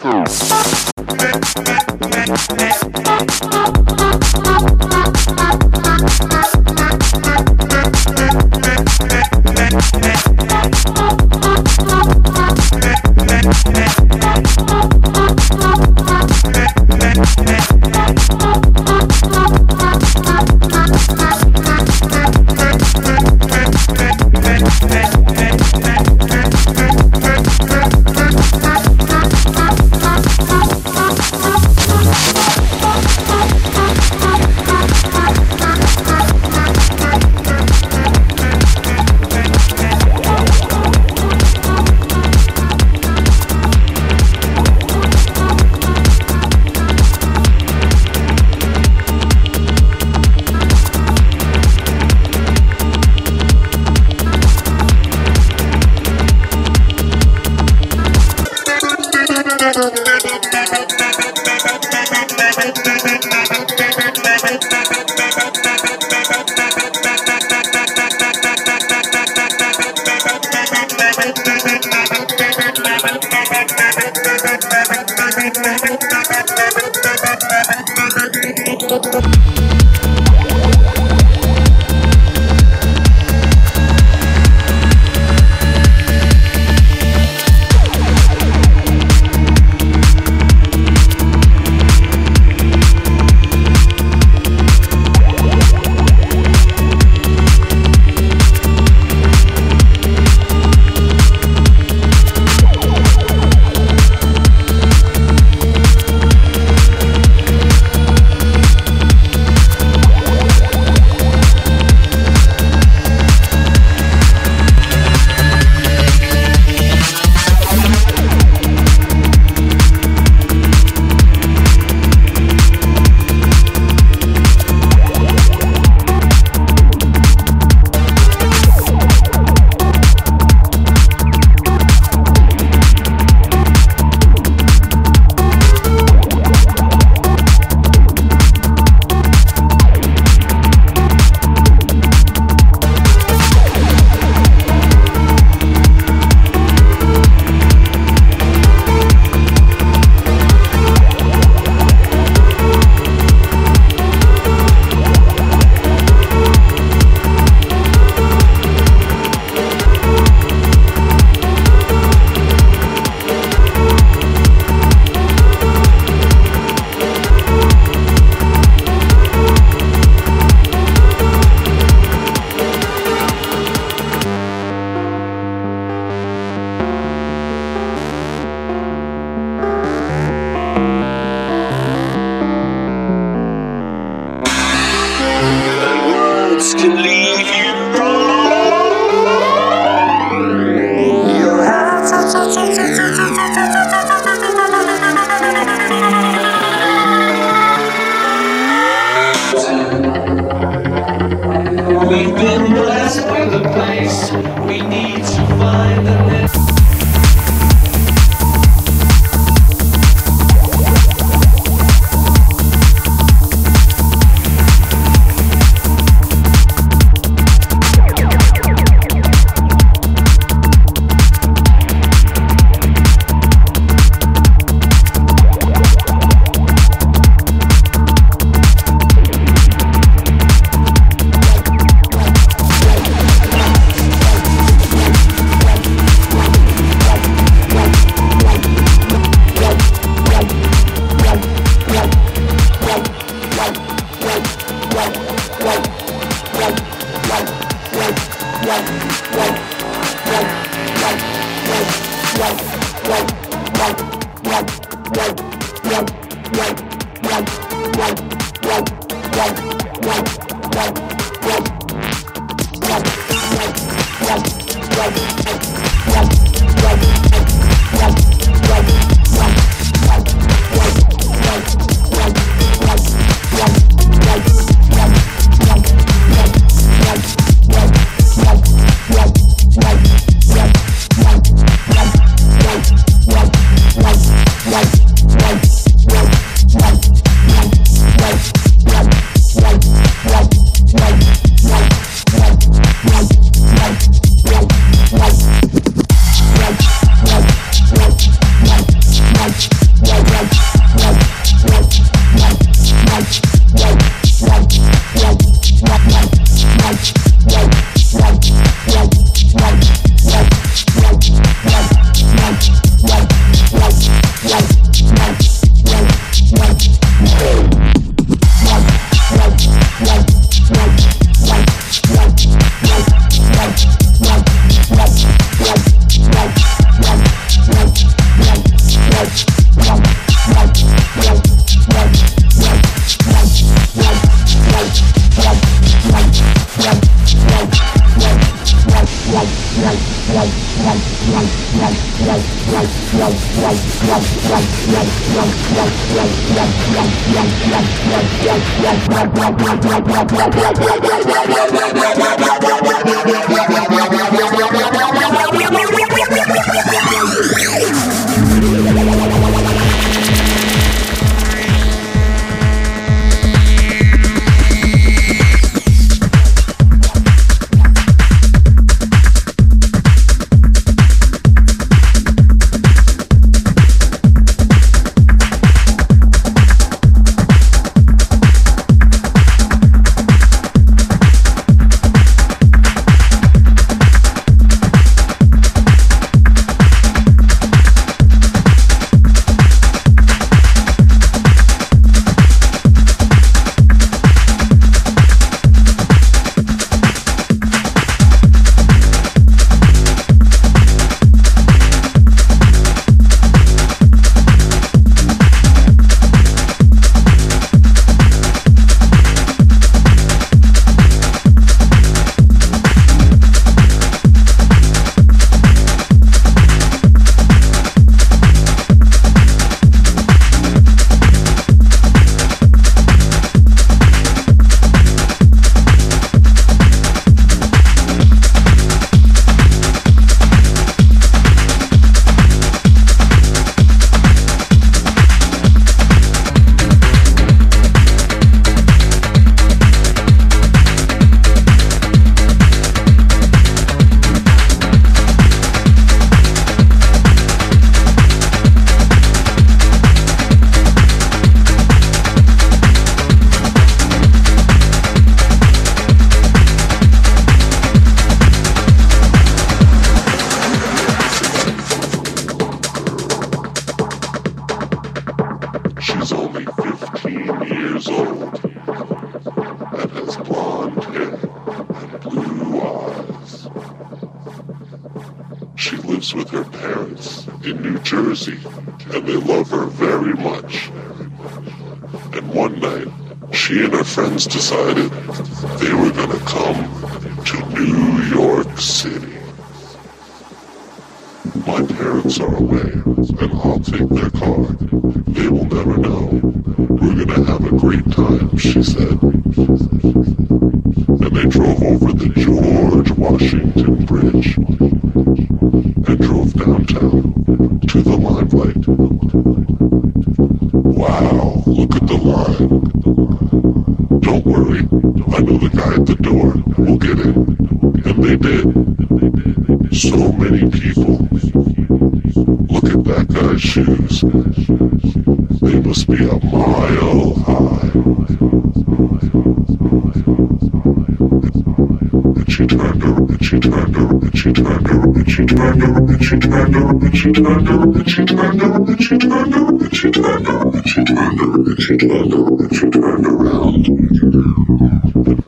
Thank city. My parents are away, and I'll take their car. They will never know. We're gonna have a great time, she said. And they drove over the George Washington Bridge and drove downtown to the limelight. Wow, look at the line. Don't worry. I know the guy at the door will get in. And they did. So many people. Look at that guy's shoes. They must be a mile high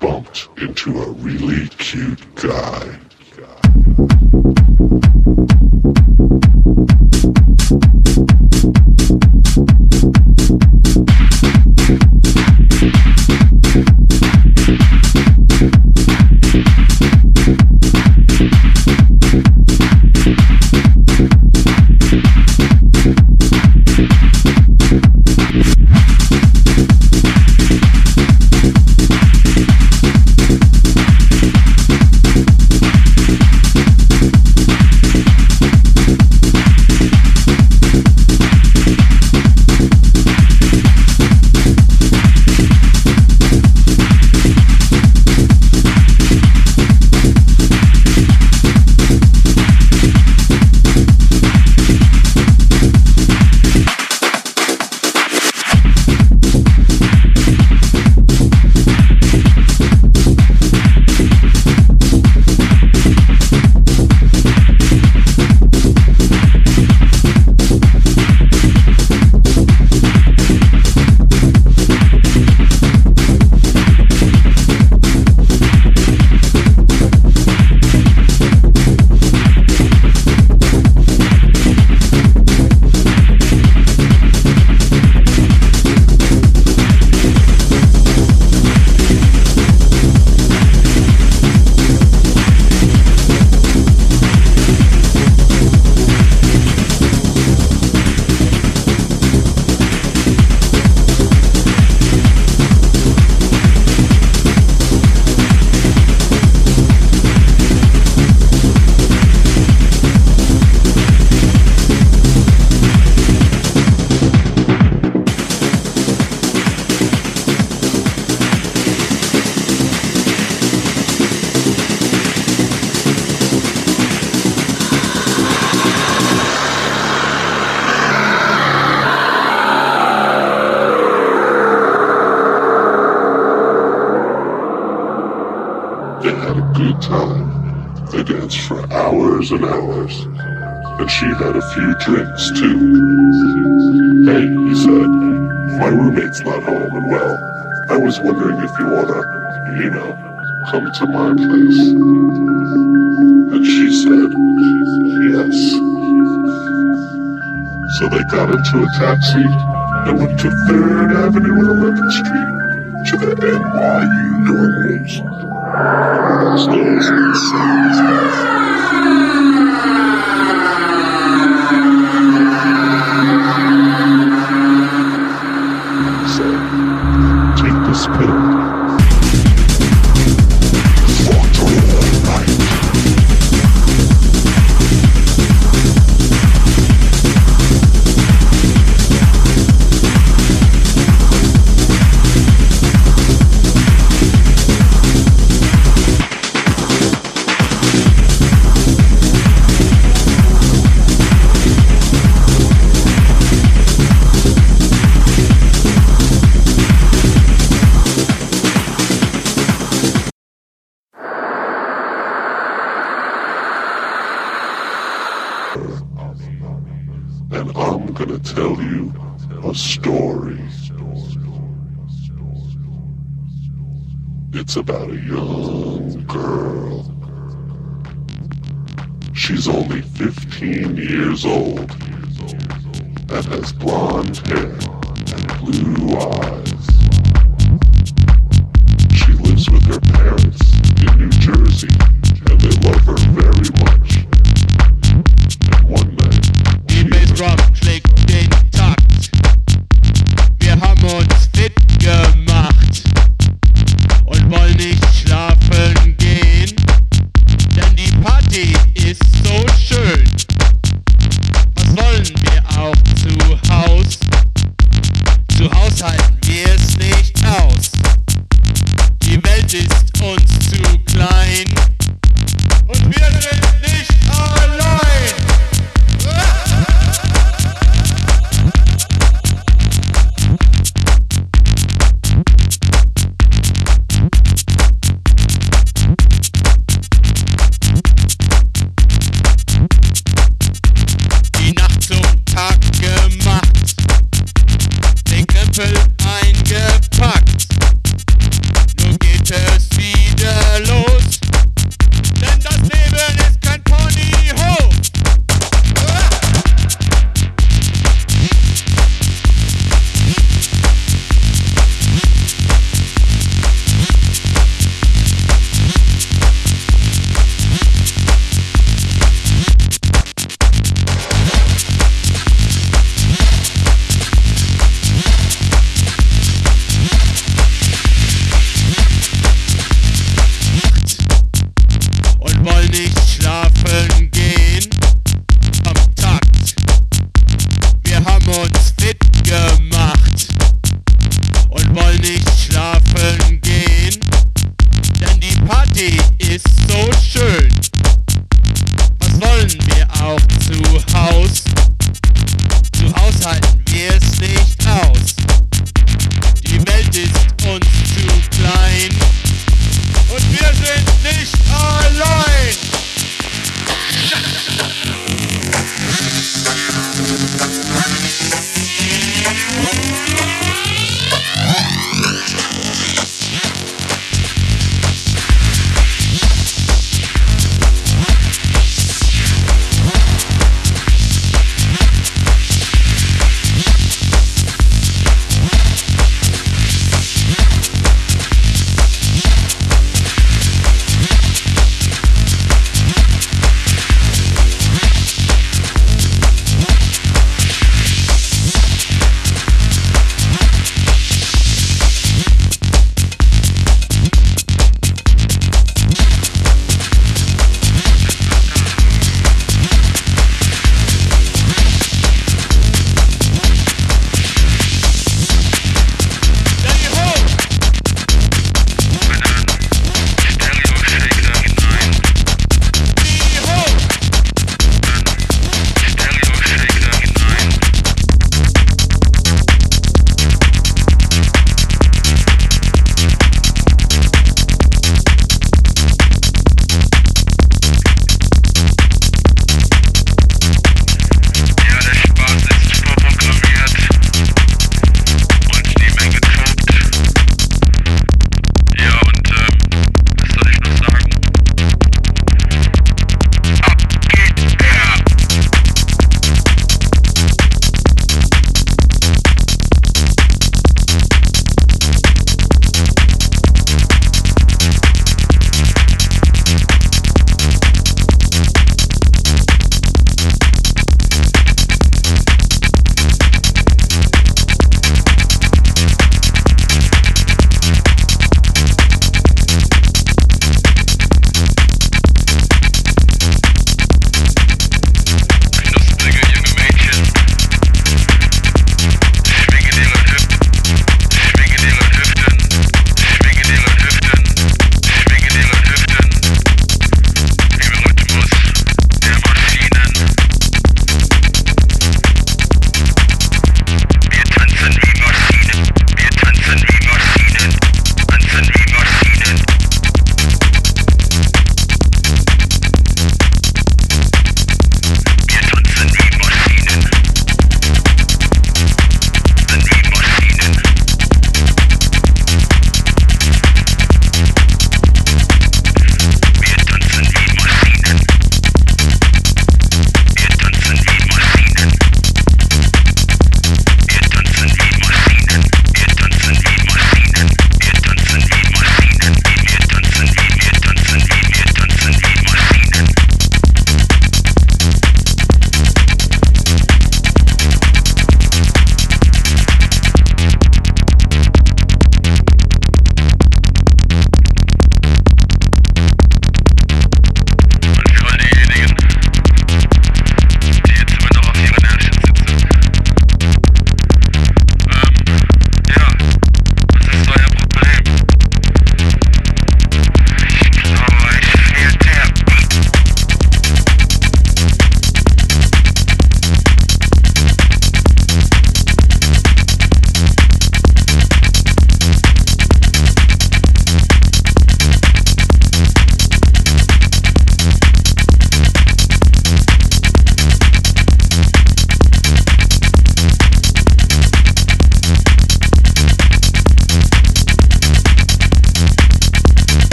bumped into a really cute guy.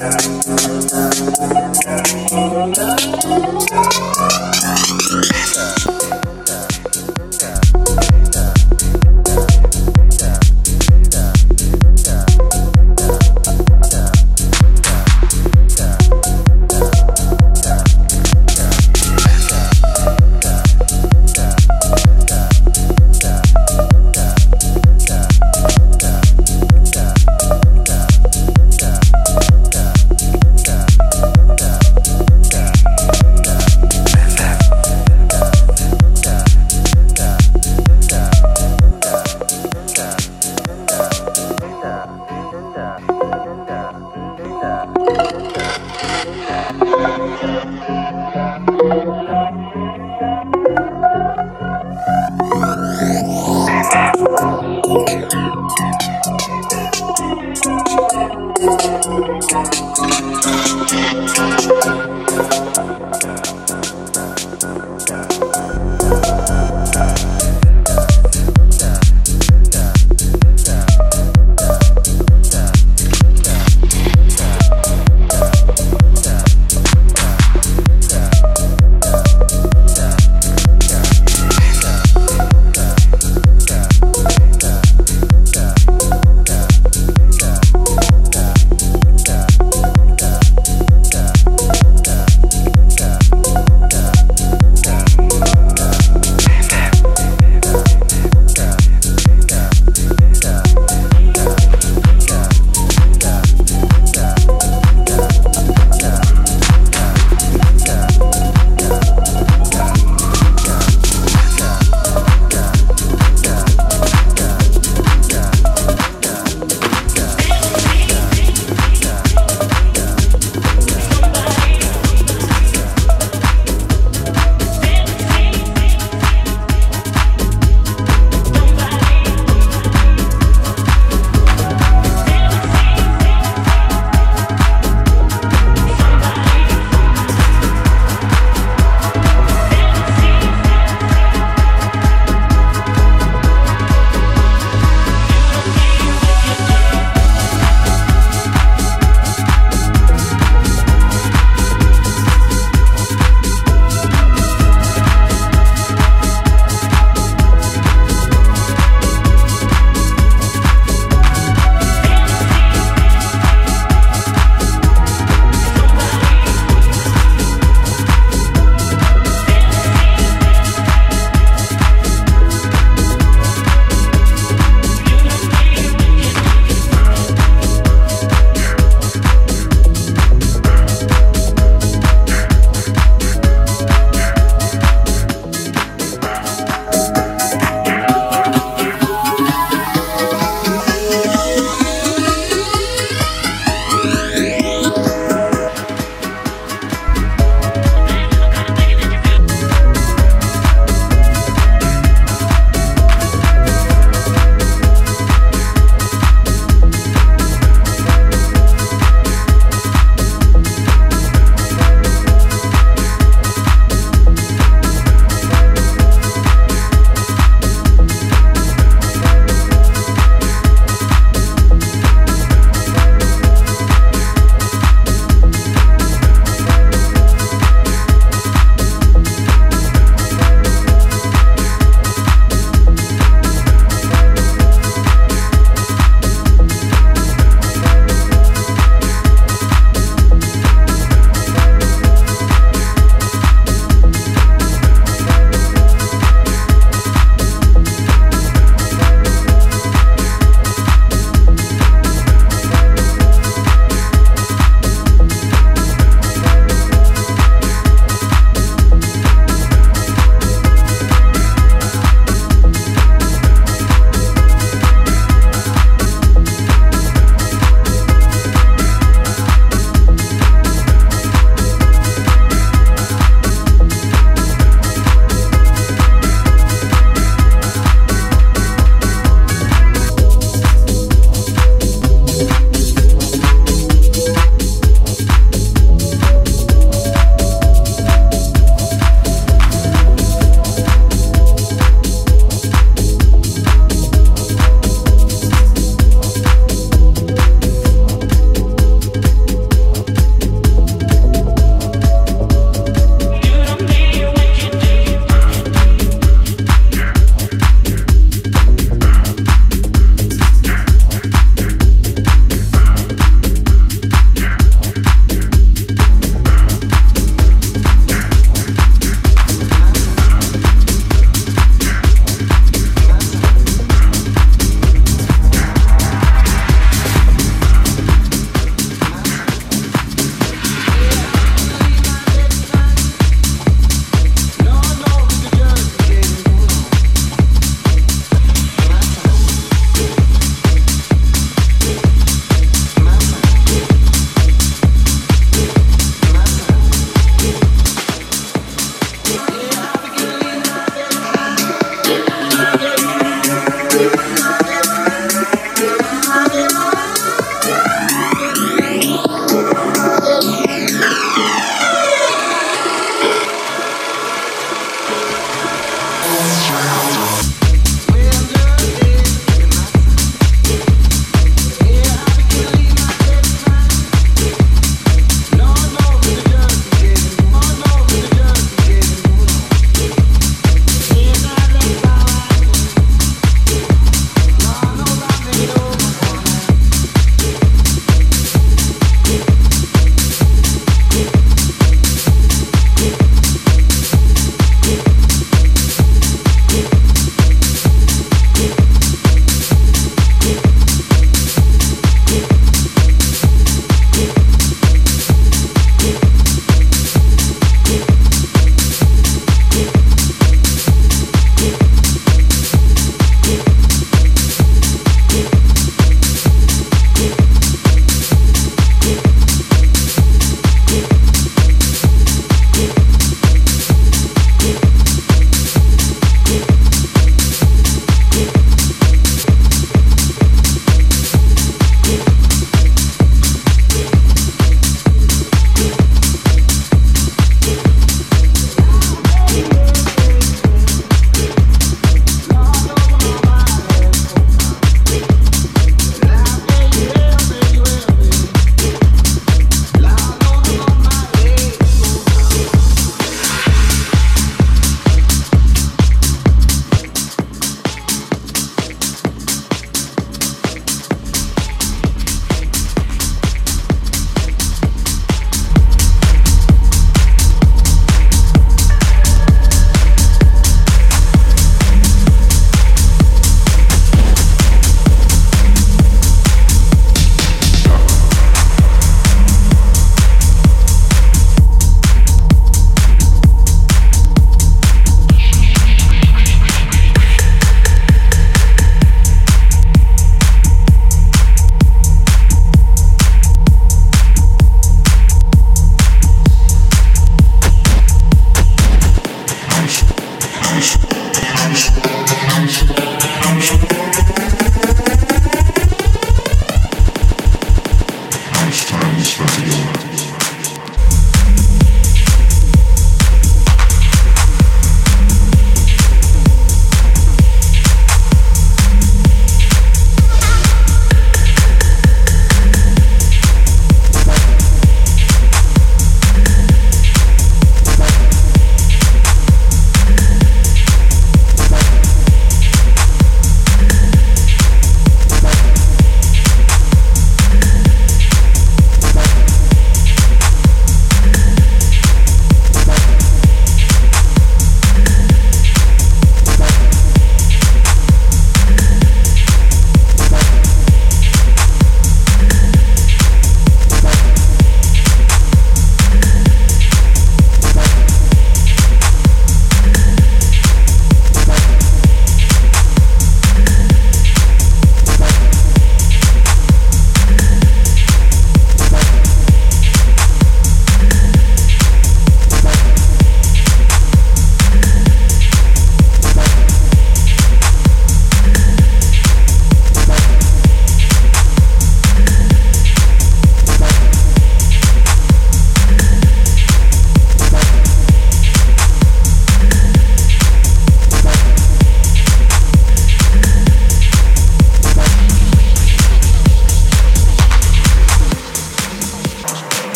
Yeah.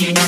you know.